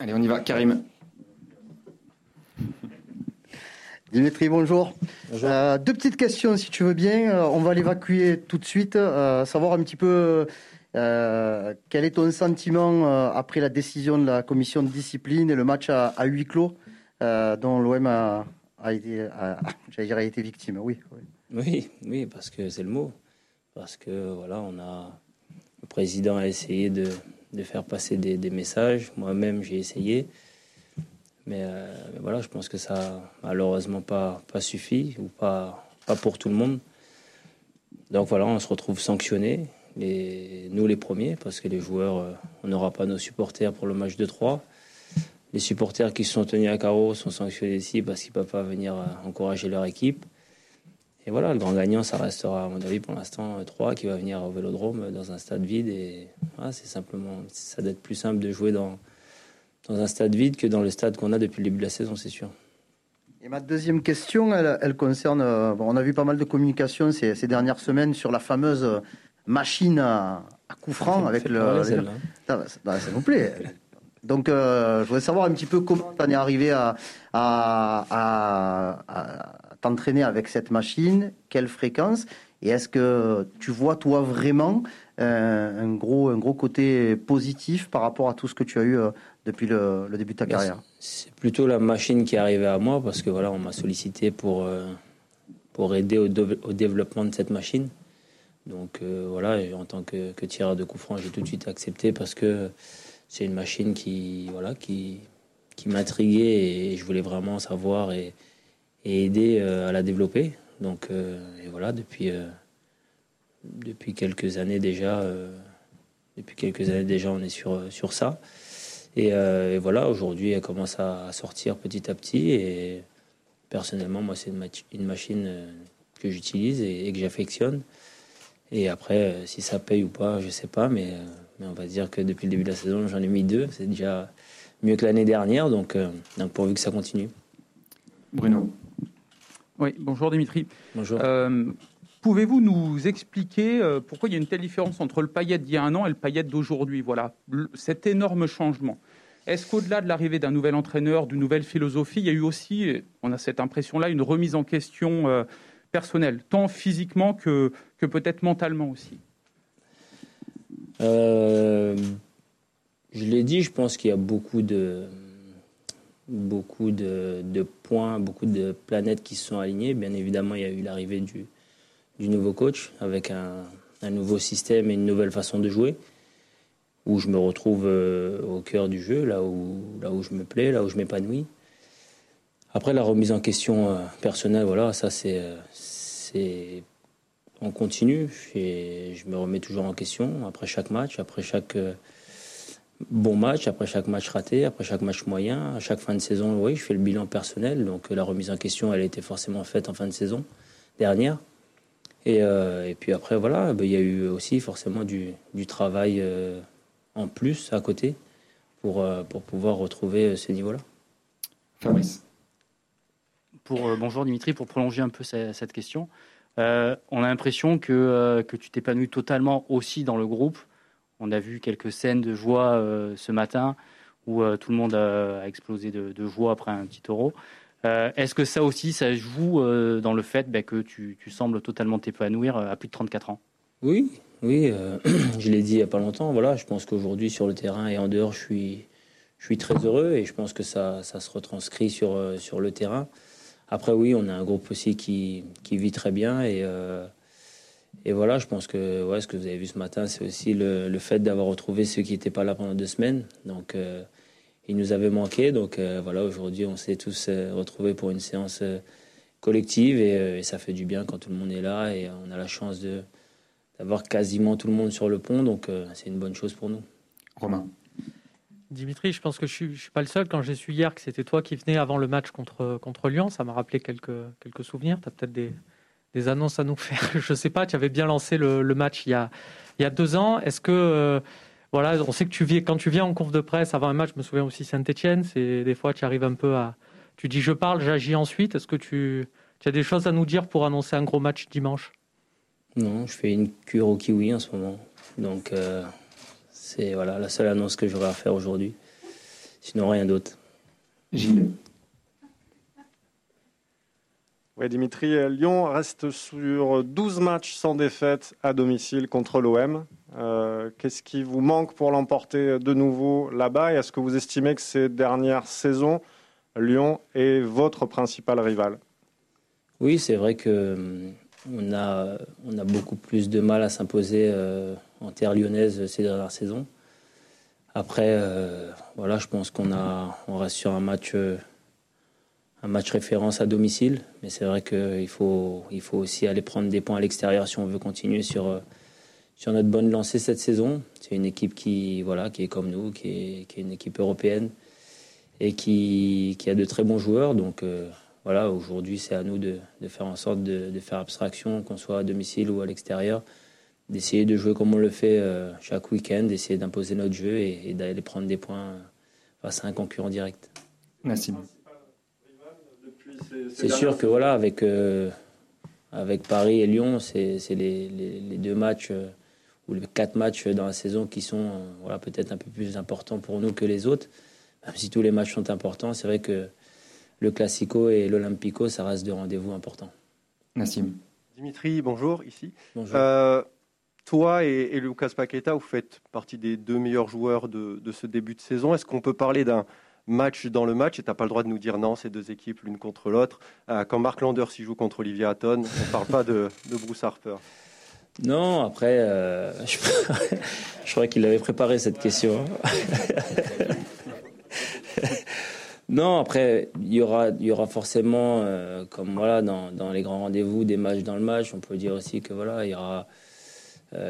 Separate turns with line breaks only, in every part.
Allez, on y va. Karim.
Dimitri, bonjour. Euh, deux petites questions, si tu veux bien. Euh, on va l'évacuer tout de suite. Euh, savoir un petit peu quel est ton sentiment après la décision de la commission de discipline et le match à, huis clos dont l'OM a, été, a été victime.
Oui, oui, oui, parce que c'est le mot. Parce que voilà, on a le président a essayé de, faire passer des messages. Moi-même, j'ai essayé. Euh, mais, voilà, je pense que ça malheureusement pas, pas suffi ou pas, pas pour tout le monde. Donc voilà, on se retrouve sanctionné. Nous les premiers, parce que les joueurs, euh, on n'aura pas nos supporters pour le match de 3. Les supporters qui se sont tenus à carreau sont sanctionnés ici parce qu'ils ne peuvent pas venir euh, encourager leur équipe. Et voilà, le grand gagnant, ça restera, à mon avis, pour l'instant, 3 qui va venir au vélodrome dans un stade vide. Et c'est simplement, ça doit être plus simple de jouer dans, dans un stade vide que dans le stade qu'on a depuis le début de la saison, c'est sûr.
Et ma deuxième question, elle, concerne. Euh, on a vu pas mal de communication ces, dernières semaines sur la fameuse machine à, à coup franc avec le. S'il vous plaît. Donc, euh, je voudrais savoir un petit peu comment tu en es arrivé à, à, t'entraîner avec cette machine, quelle fréquence, et est-ce que tu vois, toi, vraiment euh, un, gros, un gros côté positif par rapport à tout ce que tu as eu depuis le, début de ta carrière?
C'est plutôt la machine qui est arrivée à moi parce que voilà, on m'a sollicité pour, euh, pour aider au, au, développement de cette machine. Donc euh, voilà, en tant que, tireur de coup franc, j'ai tout de suite accepté parce que c'est une machine qui, voilà, qui, qui m'intriguait et je voulais vraiment savoir et, aider euh, à la développer. Donc et voilà, depuis, depuis quelques années déjà, depuis quelques années déjà, on est sur, sur ça. Euh, et, voilà, aujourd'hui, elle commence à sortir petit à petit. Et personnellement, moi, c'est une, machine euh, que j'utilise et, que j'affectionne. Et après, euh, si ça paye ou pas, je sais pas, mais, on va dire que depuis le début de la saison, j'en ai mis deux. C'est déjà mieux que l'année dernière, donc, donc pourvu que ça continue.
Bruno.
Oui, bonjour Dimitri.
Bonjour.
Pouvez-vous nous expliquer euh, pourquoi il y a une telle différence entre le paillette d'il y a un an et le paillette d'aujourd'hui? Voilà, cet énorme changement. Est-ce qu'au-delà de l'arrivée d'un nouvel entraîneur, d'une nouvelle philosophie, il y a eu aussi, on a cette impression-là, une remise en question euh, personnelle, tant physiquement que, que peut-être mentalement aussi?
Euh, Je l'ai dit, je pense qu'il y a beaucoup de, beaucoup de, points, beaucoup de planètes qui se sont alignées. Bien évidemment, il y a eu l'arrivée du, du nouveau coach avec un, nouveau système et une nouvelle façon de jouer où je me retrouve euh, au cœur du jeu, là où, là où je me plais, là où je m'épanouis. Après, la remise en question euh, personnelle, voilà, ça c'est. Euh, c'est on continue et je me remets toujours en question après chaque match, après chaque bon match, après chaque match raté, après chaque match moyen, à chaque fin de saison, oui, je fais le bilan personnel. Donc la remise en question, elle a été forcément faite en fin de saison dernière. Euh, et, puis après, voilà, ben, il y a eu aussi forcément du, travail euh, en plus à côté pour, euh, pour pouvoir retrouver ce niveau-là.
Fabrice.
Pour, bonjour Dimitri, pour prolonger un peu cette, question. on a l'impression que, que tu t'épanouis totalement aussi dans le groupe. On a vu quelques scènes de joie ce matin où tout le monde a, explosé de, joie après un petit euro. Euh, est-ce que ça aussi, ça joue euh, dans le fait bah, que tu, sembles totalement t'épanouir euh, à plus de 34 ans?
Oui, oui. je l'ai dit il n'y a pas longtemps. Voilà, je pense qu'aujourd'hui, sur le terrain et en dehors, je suis, je suis très heureux et je pense que ça, ça se retranscrit sur, sur le terrain. Après, oui, on a un groupe aussi qui, qui vit très bien et, et voilà, je pense que ouais, ce que vous avez vu ce matin, c'est aussi le, le fait d'avoir retrouvé ceux qui n'étaient pas là pendant deux semaines. Donc, il nous avait manqué. Donc euh, voilà, aujourd'hui, on s'est tous euh, retrouvés pour une séance euh, collective et, ça fait du bien quand tout le monde est là et on a la chance de d'avoir quasiment tout le monde sur le pont. Donc c'est une bonne chose pour nous.
Romain.
Dimitri, je pense que je ne suis, pas le seul. Quand j'ai su hier que c'était toi qui venais avant le match contre, contre Lyon, ça m'a rappelé quelques, quelques souvenirs. Tu as peut-être des, des, annonces à nous faire. Je ne sais pas, tu avais bien lancé le, le, match il y a, il y a deux ans. Est-ce que voilà, on sait que tu viens, quand tu viens en conf de presse avant un match, je me souviens aussi Saint-Etienne, c'est des fois tu arrives un peu à. Tu dis je parle, j'agis ensuite. Est-ce que tu, as des choses à nous dire pour annoncer un gros match dimanche?
Non, je fais une cure au kiwi en ce moment. Donc euh, c'est voilà, la seule annonce que j'aurai à faire aujourd'hui. sinon rien d'autre.
Gilles?
Dimitri, Lyon reste sur 12 matchs sans défaite à domicile contre l'OM. Euh, qu'est-ce qui vous manque pour l'emporter de nouveau là-bas? Et est-ce que vous estimez que ces dernières saisons, Lyon est votre principal rival
Oui, c'est vrai que hum, on a, beaucoup plus de mal à s'imposer euh, en terre lyonnaise ces dernières saisons. Après, euh, je pense qu'on on reste sur un match, un match référence à domicile, mais c'est vrai qu'il faut, il faut aussi aller prendre des points à l'extérieur si on veut continuer sur sur notre bonne lancée cette saison. C'est une équipe qui, voilà, qui est comme nous, qui est, qui est une équipe européenne et qui, qui, a de très bons joueurs. Donc euh, voilà, aujourd'hui, c'est à nous de, de, faire en sorte de, de faire abstraction, qu'on soit à domicile ou à l'extérieur, d'essayer de jouer comme on le fait euh, chaque week-end, d'essayer d'imposer notre jeu et, d'aller prendre des points face à un concurrent direct.
Nassim.
C'est sûr que voilà, avec, euh, avec Paris et Lyon, c'est les, les, les, deux matchs ou les quatre matchs dans la saison qui sont euh, voilà, peut-être un peu plus importants pour nous que les autres. Même si tous les matchs sont importants, c'est vrai que le Classico et l'Olympico, ça reste de rendez-vous importants.
Nassim.
Dimitri, bonjour, ici.
Bonjour.
Euh, toi et, et, Lucas Paqueta, vous faites partie des deux meilleurs joueurs de, de ce début de saison. Est-ce qu'on peut parler d'un match dans le match Et tu n'as pas le droit de nous dire non, c'est deux équipes l'une contre l'autre. Euh, quand Mark Landers y joue contre Olivier Hatton, on parle pas de, de Bruce Harper.
Non, après, euh, je, crois qu'il avait préparé cette question. non, après, il y aura, il y aura forcément, euh, comme voilà, dans, dans les grands rendez-vous, des matchs dans le match. On peut dire aussi que voilà, il y aura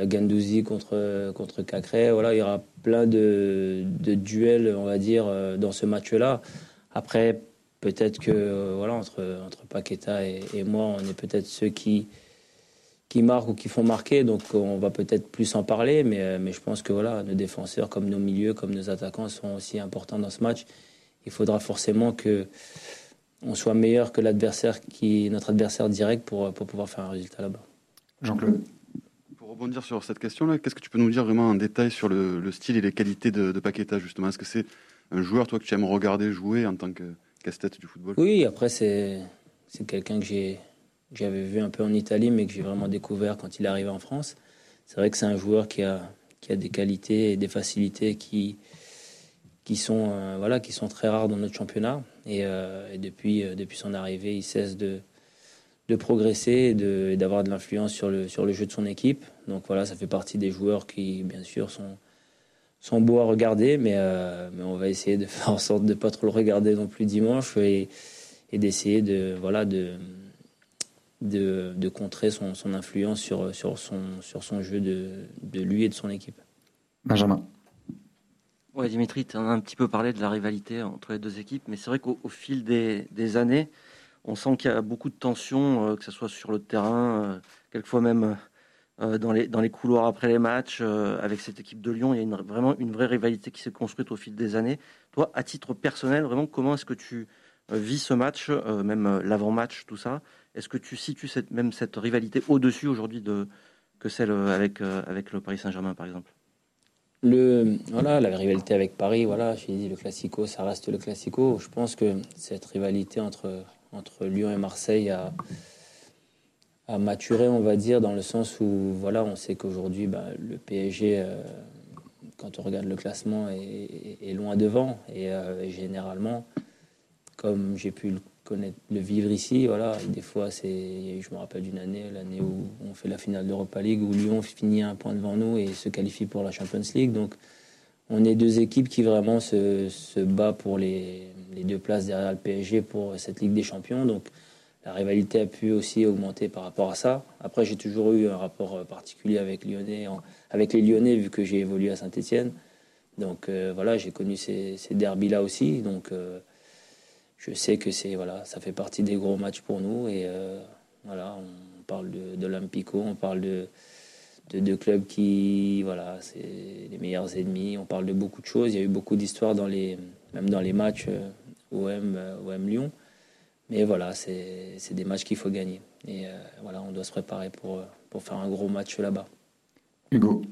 Gandouzi contre contre Cacré. Voilà, il y aura plein de, de duels, on va dire, euh, dans ce match-là. Après, peut-être que euh, voilà, entre entre Paqueta et, et moi, on est peut-être ceux qui qui marquent ou qui font marquer. Donc on va peut-être plus en parler, mais, mais je pense que voilà, nos défenseurs, comme nos milieux, comme nos attaquants sont aussi importants dans ce match. Il faudra forcément que on soit meilleur que l'adversaire qui notre adversaire direct pour, pour pouvoir faire un résultat là-bas.
Jean-Claude.
Rebondir sur cette question-là, qu'est-ce que tu peux nous dire vraiment en détail sur le, le style et les qualités de, de Paqueta justement? Est-ce que c'est un joueur toi que tu aimes regarder jouer en tant que casse-tête du football?
Oui, après c'est quelqu'un que j'avais vu un peu en Italie, mais que j'ai vraiment découvert quand il est arrivé en France. C'est vrai que c'est un joueur qui a, qui a des qualités et des facilités qui, qui, sont, euh, voilà, qui sont très rares dans notre championnat. Et, euh, depuis, euh, depuis son arrivée, il cesse de, de progresser et d'avoir de, de l'influence sur le, sur le jeu de son équipe. Donc voilà, ça fait partie des joueurs qui, bien sûr, sont, sont beaux à regarder, mais, mais on va essayer de faire en sorte de ne pas trop le regarder non plus dimanche et, et d'essayer de, voilà, de, de, de contrer son, son, influence sur, sur, son, sur son jeu de, de lui et de son équipe.
Benjamin.
Oui, Dimitri, tu en as un petit peu parlé de la rivalité entre les deux équipes, mais c'est vrai qu'au fil des, des, années, on sent qu'il y a beaucoup de tensions, euh, que ce soit sur le terrain, euh, quelquefois même euh, dans, les, couloirs après les matchs. avec cette équipe de Lyon, il y a une, vraiment une vraie rivalité qui s'est construite au fil des années. Toi, à titre personnel, vraiment, comment est-ce que tu vis ce match, même l'avant-match, tout ça? Est-ce que tu situes cette, même cette rivalité au-dessus aujourd'hui de, que celle avec, avec le Paris Saint-Germain, par exemple?
Le, voilà, la rivalité avec Paris, voilà, j'ai dit le Classico, ça reste le Classico. Je pense que cette rivalité entre, entre Lyon et Marseille a, maturé, on va dire, dans le sens où voilà, on sait qu'aujourd'hui, bah, le PSG, euh, quand on regarde le classement, est, loin devant. Et euh, généralement, comme j'ai pu le connaître, le vivre ici, voilà, des fois, je me rappelle d'une année, l'année où on fait la finale d'Europa League, où Lyon finit un point devant nous et se qualifie pour la Champions League. Donc, on est deux équipes qui vraiment se, se battent pour les, les, deux places derrière le PSG pour cette Ligue des Champions. Donc, la rivalité a pu aussi augmenter par rapport à ça. Après, j'ai toujours eu un rapport particulier avec, avec les Lyonnais, vu que j'ai évolué à Saint-Etienne. Donc, euh, voilà, j'ai connu ces, ces derbys-là aussi. Donc, euh, je sais que c'est voilà, ça fait partie des gros matchs pour nous et euh, voilà, on parle de, on parle de, de, de, clubs qui voilà, c'est les meilleurs ennemis, on parle de beaucoup de choses. Il y a eu beaucoup d'histoires dans les même dans les matchs euh, OM OM Lyon, mais voilà, c'est des matchs qu'il faut gagner et euh, voilà, on doit se préparer pour pour faire un gros match là-bas.
Hugo.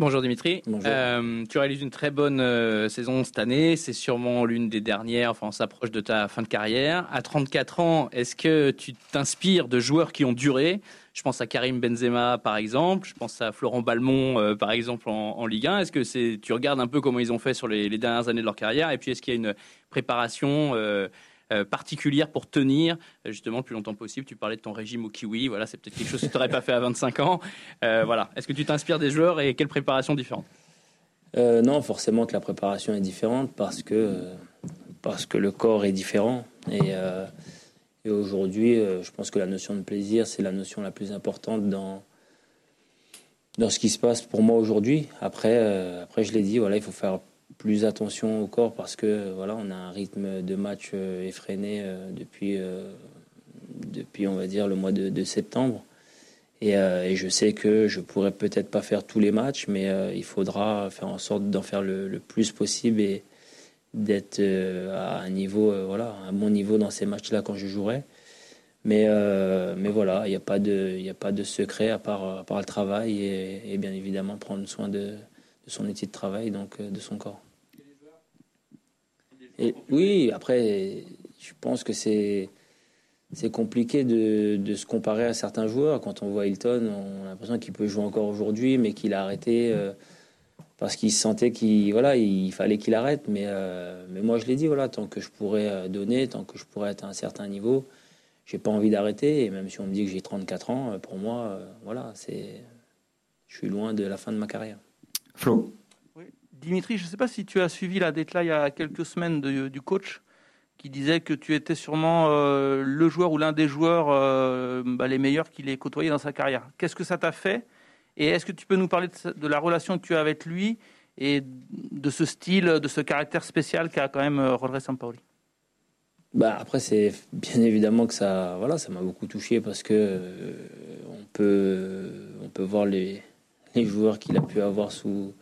Bonjour Dimitri.
Bonjour.
Euh, tu réalises une très bonne euh, saison cette année. C'est sûrement l'une des dernières. Enfin, on s'approche de ta fin de carrière. À 34 ans, est-ce que tu t'inspires de joueurs qui ont duré? Je pense à Karim Benzema, par exemple. Je pense à Florent Balmont, euh, par exemple, en, en Ligue 1. Est-ce que c'est, tu regardes un peu comment ils ont fait sur les, les dernières années de leur carrière? Et puis, est-ce qu'il y a une préparation euh, particulière pour tenir euh, justement le plus longtemps possible Tu parlais de ton régime au kiwi. Voilà, c'est peut-être quelque chose que tu n'aurais pas fait à 25 ans. Euh, voilà. Est-ce que tu t'inspires des joueurs et quelle préparation différente
non, forcément que la préparation est différente parce que, parce que le corps est différent. Et, aujourd'hui, je pense que la notion de plaisir, c'est la notion la plus importante dans, dans ce qui se passe pour moi aujourd'hui. Après, après, je l'ai dit, voilà, il faut faire plus attention au corps parce que voilà, on a un rythme de match euh, effréné euh, depuis, euh, depuis, on va dire, le mois de, septembre. Et, euh, je sais que je pourrais peut-être pas faire tous les matchs, mais euh, il faudra faire en sorte d'en faire le, plus possible et d'être euh, à un niveau, euh, voilà, à bon niveau dans ces matchs-là quand je jouerai. Mais, euh, mais voilà, il n'y a pas de, a pas de secret à part, à part le travail et bien évidemment prendre soin de, de son outil de travail, donc euh, de son corps. Et oui, après, je pense que c'est c'est compliqué de, de se comparer à certains joueurs. Quand on voit Hilton, on a l'impression qu'il peut jouer encore aujourd'hui, mais qu'il a arrêté euh, parce qu'il sentait qu'il voilà, il fallait qu'il arrête. Mais, euh, mais moi, je l'ai dit, voilà, tant que je pourrais donner, tant que je pourrais être à un certain niveau, j'ai pas envie d'arrêter. Et même si on me dit que j'ai 34 ans, pour moi, euh, voilà, c'est, je suis loin de la fin de ma carrière.
Flo.
Dimitri, je ne sais pas si tu as suivi la déclat il y a quelques semaines de- du coach qui disait que tu étais sûrement euh, le joueur ou l'un des joueurs euh, bah, les meilleurs qu'il ait côtoyé dans sa carrière. Qu'est-ce que ça t'a fait? Et est-ce que tu peux nous parler de, la relation que tu as avec lui et de ce style, de ce caractère spécial qu'a quand même euh, Rodriguez Sampaoli?
Bah après c'est bien évidemment que ça voilà ça m'a beaucoup touché parce que euh, on peut on peut voir les les joueurs qu'il a pu avoir sous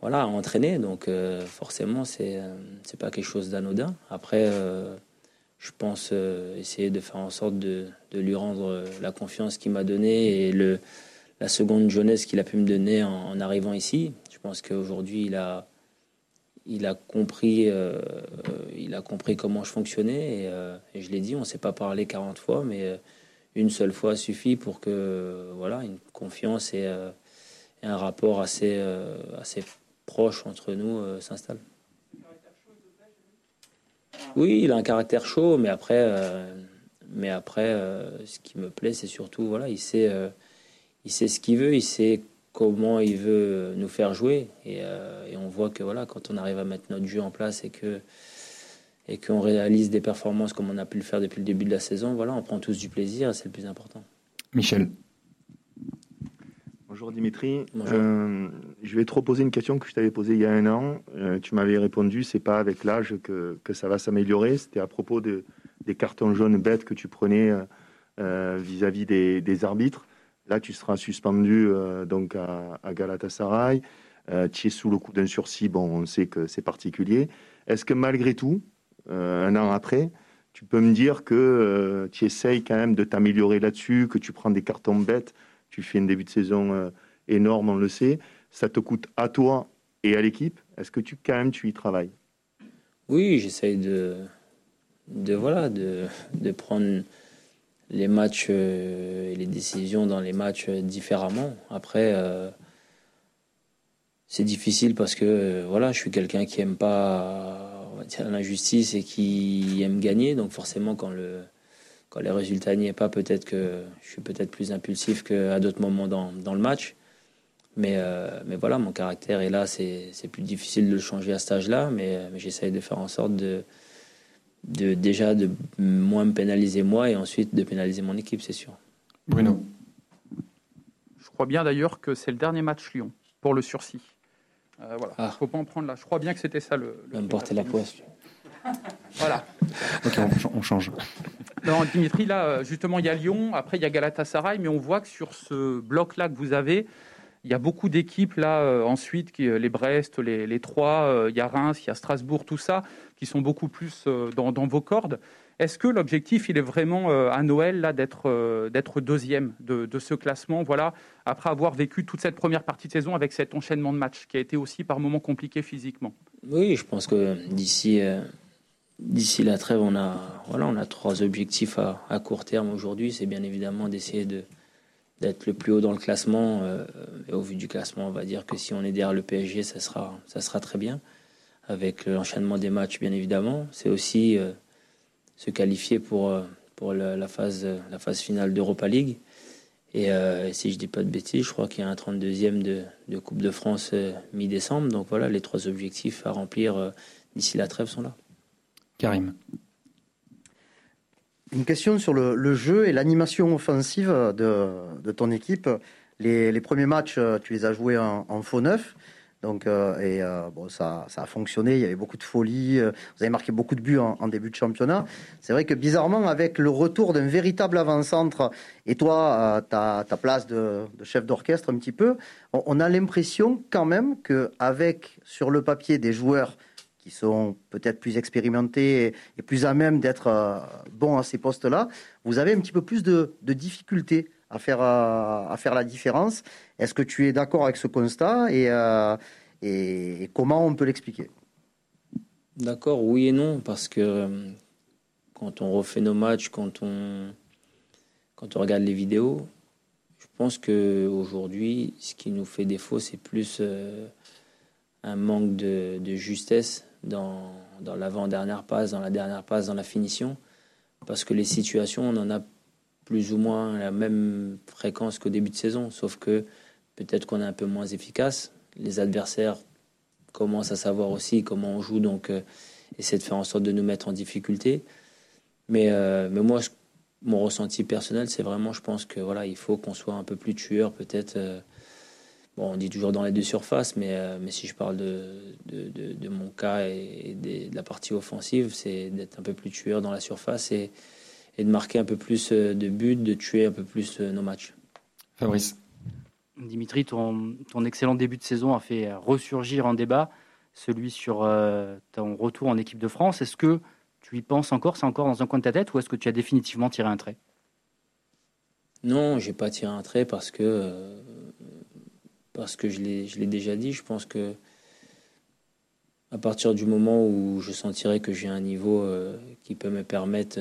voilà entraîner. Donc euh, forcément c'est euh, c'est pas quelque chose d'anodin. Après euh, je pense essayer de faire en sorte de, de lui rendre la confiance qu'il m'a donnée et le la seconde jeunesse qu'il a pu me donner en, arrivant ici. Je pense qu'aujourd'hui il a il a compris, il a compris comment je fonctionnais et, je l'ai dit, on s'est pas parlé 40 fois, mais euh, une seule fois suffit pour que voilà une confiance et, euh, un rapport assez euh, assez proche entre nous euh, s'installe. Oui, il a un caractère chaud, mais après, euh, mais après, ce qui me plaît, c'est surtout voilà, il sait, il sait ce qu'il veut, il sait comment il veut nous faire jouer, et, et on voit que voilà, quand on arrive à mettre notre jeu en place et que et qu'on réalise des performances comme on a pu le faire depuis le début de la saison, voilà, on prend tous du plaisir, et c'est le plus important.
Michel.
Bonjour Dimitri.
Bonjour.
Euh, je vais te reposer une question que je t'avais posée il y a un an. Euh, tu m'avais répondu, c'est pas avec l'âge que, que ça va s'améliorer. C'était à propos de, des cartons jaunes bêtes que tu prenais euh, euh, vis-à-vis des, des arbitres. Là, tu seras suspendu euh, donc à, à Galatasaray. Euh, tu es sous le coup d'un sursis. Bon, on sait que c'est particulier. Est-ce que malgré tout, un an après, tu peux me dire que euh, tu essayes quand même de t'améliorer là-dessus, que tu prends des cartons bêtes tu fais un début de saison euh, énorme, on le sait. Ça te coûte à toi et à l'équipe. Est-ce que tu quand même tu y travailles?
Oui, j'essaye de, de voilà, de, de prendre les matchs euh, et les décisions dans les matchs euh, différemment. Après, euh, c'est difficile parce que euh, voilà, je suis quelqu'un qui aime pas dire, l'injustice et qui aime gagner. Donc forcément, quand le quand les résultats n'y est pas, peut-être que je suis peut-être plus impulsif qu'à d'autres moments dans, dans le match. Mais, euh, mais voilà, mon caractère est là, c'est c'est plus difficile de le changer à cet âge-là, mais, mais j'essaye de faire en sorte de, de déjà de moins me pénaliser moi et ensuite de pénaliser mon équipe, c'est sûr.
Bruno.
Je crois bien d'ailleurs que c'est le dernier match Lyon pour le sursis. Euh, voilà, il
Ah.
ne faut pas en prendre là. Je crois bien que c'était ça le. le
Va me porter la poisse.
Voilà.
Ok, on, ch- on change.
Non, Dimitri, là, euh, justement, il y a Lyon, après il y a Galatasaray, mais on voit que sur ce bloc-là que vous avez, il y a beaucoup d'équipes là euh, ensuite, qui, euh, les Brest, les, les Troyes, euh, il y a Reims, il y a Strasbourg, tout ça, qui sont beaucoup plus euh, dans, dans vos cordes. Est-ce que l'objectif, il est vraiment euh, à Noël là d'être euh, deuxième de, ce classement? Voilà, après avoir vécu toute cette première partie de saison avec cet enchaînement de matchs qui a été aussi par moments compliqué physiquement.
Oui, je pense que d'ici euh, la trêve, on a trois objectifs à, court terme aujourd'hui. C'est bien évidemment d'essayer de d'être le plus haut dans le classement. au vu du classement, on va dire que si on est derrière le PSG, ça sera ça sera très bien avec l'enchaînement des matchs, bien évidemment. C'est aussi se qualifier pour, euh, pour la, phase, la phase finale d'Europa League. Euh, et si je dis pas de bêtises, je crois qu'il y a un 32e de, de Coupe de France euh, mi-décembre. Donc voilà, les trois objectifs à remplir d'ici la trêve sont là.
Karim.
Une question sur le, le jeu et l'animation offensive de, de, ton équipe. Les, les, premiers matchs, tu les as joués en, en faux neuf. Donc, euh, et euh, bon, ça, ça, a fonctionné. Il y avait beaucoup de folie. Euh, vous avez marqué beaucoup de buts en, début de championnat. C'est vrai que bizarrement, avec le retour d'un véritable avant-centre et toi, ta, ta, place de, chef d'orchestre un petit peu, on, a l'impression quand même que avec sur le papier des joueurs qui sont peut-être plus expérimentés et, et plus à même d'être bons à ces postes-là, vous avez un petit peu plus de, de difficultés à faire, à faire la différence. Est-ce que tu es d'accord avec ce constat et, euh, et, comment on peut l'expliquer?
D'accord, oui et non, parce que euh, quand on refait nos matchs, quand on, quand on regarde les vidéos, je pense qu'aujourd'hui, ce qui nous fait défaut, c'est plus euh, un manque de, de justesse dans, dans l'avant-dernière passe, dans la dernière passe, dans la finition, parce que les situations, on en a plus ou moins la même fréquence qu'au début de saison, sauf que peut-être qu'on est un peu moins efficace. Les adversaires commencent à savoir aussi comment on joue, donc euh, de faire en sorte de nous mettre en difficulté. Mais, euh, mais moi, mon ressenti personnel, c'est vraiment, je pense que voilà, il faut qu'on soit un peu plus tueur, peut-être. Euh, bon, on dit toujours dans les deux surfaces, mais, euh, mais si je parle de, de, mon cas et, de la partie offensive, c'est d'être un peu plus tueur dans la surface et, et de marquer un peu plus euh, de buts, de tuer un peu plus euh, nos matchs.
Fabrice.
Dimitri, ton, ton excellent début de saison a fait ressurgir un débat, celui sur euh, ton retour en équipe de France. Est-ce que tu y penses encore? C'est encore dans un coin de ta tête ou est-ce que tu as définitivement tiré un trait?
Non, j'ai pas tiré un trait parce que, euh, parce que je l'ai déjà dit. Je pense que à partir du moment où je sentirai que j'ai un niveau euh, qui peut me permettre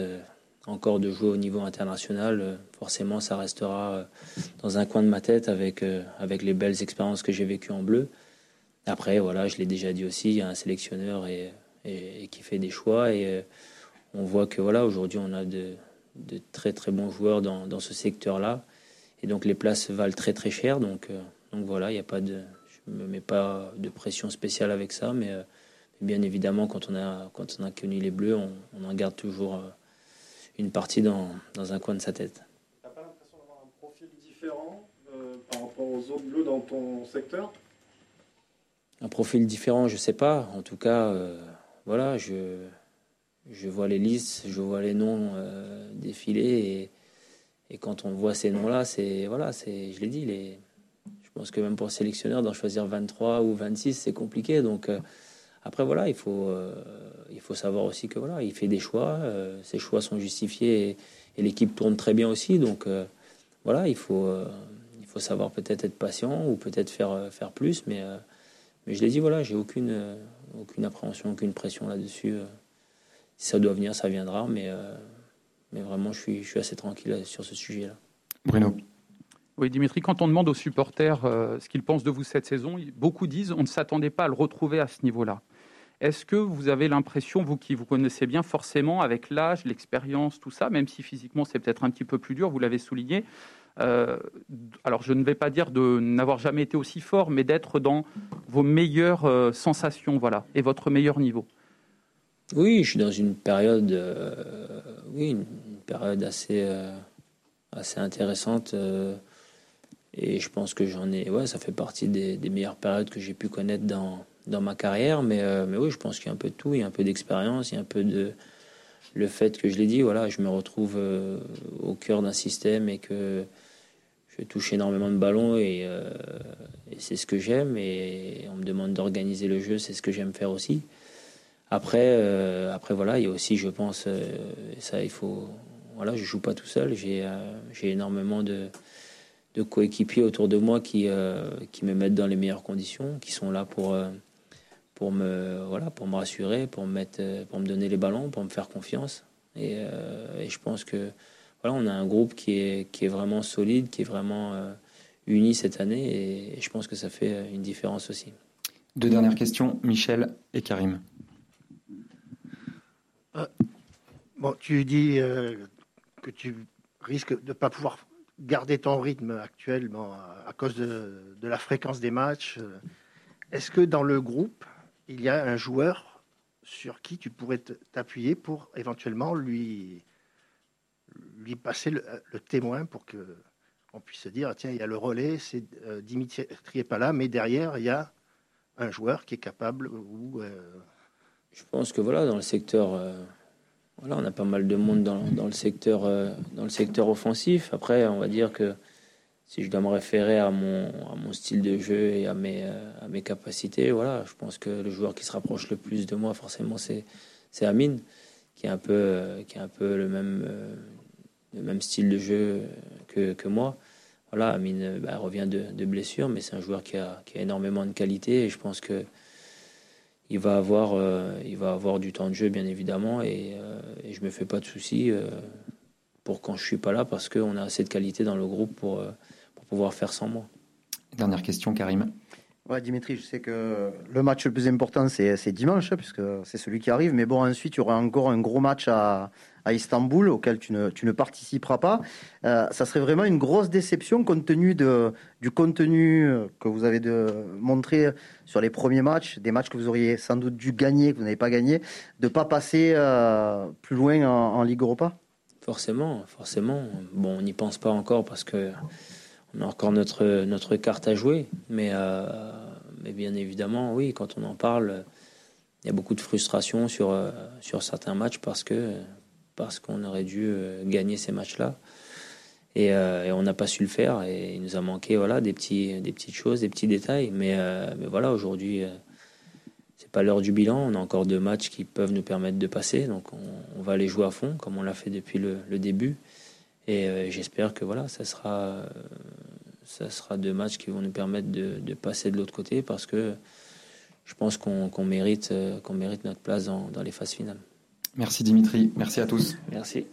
encore de jouer au niveau international, euh, forcément ça restera euh, dans un coin de ma tête avec, euh, avec les belles expériences que j'ai vécues en bleu. Après, voilà, je l'ai déjà dit aussi, il y a un sélectionneur et, qui fait des choix et on voit que voilà, aujourd'hui on a de, de, très très bons joueurs dans, dans ce secteur-là et donc les places valent très très cher. Donc, donc voilà, il n'y a pas de, je me mets pas de pression spéciale avec ça, mais bien évidemment quand on a quand on a connu les Bleus, on en garde toujours une partie dans, dans un coin de sa tête.
Tu n'as pas l'impression d'avoir un profil différent euh, par rapport aux autres bleus dans ton secteur?
Un profil différent, je ne sais pas. En tout cas, euh, voilà, je, je vois les listes, je vois les noms euh, défiler et, et, quand on voit ces noms-là, c'est voilà, c'est, je l'ai dit, les, je pense que même pour le sélectionneur, d'en choisir 23 ou 26, c'est compliqué. Donc euh, après, voilà, il faut, euh, il faut savoir aussi que voilà, il fait des choix, euh, ses choix sont justifiés et, et l'équipe tourne très bien aussi. Donc euh, voilà, il faut, euh, il faut savoir peut-être être patient ou peut-être faire, faire plus. Mais, euh, mais je l'ai dit, voilà, j'ai aucune, aucune appréhension, aucune pression là-dessus. si ça doit venir, ça viendra. Mais, mais vraiment, je suis, je suis assez tranquille sur ce sujet-là.
Bruno.
Oui, Dimitri, quand on demande aux supporters euh, ce qu'ils pensent de vous cette saison, beaucoup disent on ne s'attendait pas à le retrouver à ce niveau-là. Est-ce que vous avez l'impression, vous qui vous connaissez bien forcément avec l'âge, l'expérience, tout ça, même si physiquement c'est peut-être un petit peu plus dur, vous l'avez souligné, euh, alors je ne vais pas dire de n'avoir jamais été aussi fort, mais d'être dans vos meilleures euh, sensations, voilà, et votre meilleur niveau?
Oui, je suis dans une période, euh, oui, une période assez, assez intéressante. et je pense que j'en ai, ouais, ça fait partie des, des meilleures périodes que j'ai pu connaître dans, dans ma carrière, mais, euh, mais oui, je pense qu'il y a un peu de tout, il y a un peu d'expérience, il y a un peu de le fait que je l'ai dit, voilà, je me retrouve euh, au cœur d'un système et que je touche énormément de ballons et, euh, et c'est ce que j'aime et on me demande d'organiser le jeu, c'est ce que j'aime faire aussi. Après, après voilà, il y a aussi, je pense, ça, il faut. Voilà, je joue pas tout seul. J'ai j'ai énormément de, de coéquipiers autour de moi qui, qui me mettent dans les meilleures conditions, qui sont là pour, pour, me, voilà, pour me rassurer, pour me, mettre, pour me donner les ballons, pour me faire confiance. Et, et je pense que voilà, on a un groupe qui est, qui est vraiment solide, qui est vraiment euh, uni cette année, et, je pense que ça fait euh, une différence aussi.
Deux dernières questions, Michel et Karim.
Euh, bon, tu dis que tu risques de ne pas pouvoir garder ton rythme actuellement à cause de, de la fréquence des matchs. Est-ce que dans le groupe, il y a un joueur sur qui tu pourrais t'appuyer pour éventuellement lui lui passer le, témoin pour que on puisse se dire tiens il y a le relais c'est euh, Dimitri est pas là mais derrière il y a un joueur qui est capable ou euh,
je pense que voilà dans le secteur euh, voilà on a pas mal de monde dans, dans le secteur dans le secteur offensif. Après on va dire que si je dois me référer à mon, style de jeu et à mes, à mes capacités, voilà, je pense que le joueur qui se rapproche le plus de moi, forcément, c'est, Amine, qui est un peu, qui est un peu le même, le même style de jeu que, moi. Voilà, Amine bah, revient de, de, blessure, mais c'est un joueur qui a, qui a, énormément de qualité et je pense que il va avoir, euh, il va avoir du temps de jeu bien évidemment et, euh, je me fais pas de soucis euh, pour quand je suis pas là parce qu'on a assez de qualité dans le groupe pour pouvoir faire sans moi.
Dernière question, Karim.
Ouais, Dimitri, je sais que le match le plus important, c'est dimanche, puisque c'est celui qui arrive. Mais bon, ensuite, il y aura encore un gros match à, à Istanbul, auquel tu ne, tu ne participeras pas. Euh, ça serait vraiment une grosse déception compte tenu de, du contenu que vous avez de, montré sur les premiers matchs, des matchs que vous auriez sans doute dû gagner, que vous n'avez pas gagné, de ne pas passer euh, plus loin en, Ligue Europa?
Forcément, forcément. Bon, on n'y pense pas encore parce que on a encore notre, notre carte à jouer, mais, euh, mais bien évidemment, oui, quand on en parle, il y a beaucoup de frustration sur, sur certains matchs parce parce qu'on aurait dû euh, gagner ces matchs-là. Euh, et, on n'a pas su le faire. Et il nous a manqué voilà, des, petits, des petites choses, des petits détails. Mais, euh, mais voilà, aujourd'hui, c'est pas l'heure du bilan. On a encore deux matchs qui peuvent nous permettre de passer. Donc on, va les jouer à fond, comme on l'a fait depuis le, début. Et j'espère que voilà, ça sera, ça sera deux matchs qui vont nous permettre de, passer de l'autre côté parce que je pense qu'on mérite, qu'on mérite notre place dans les phases finales.
Merci Dimitri, merci à tous.
Merci.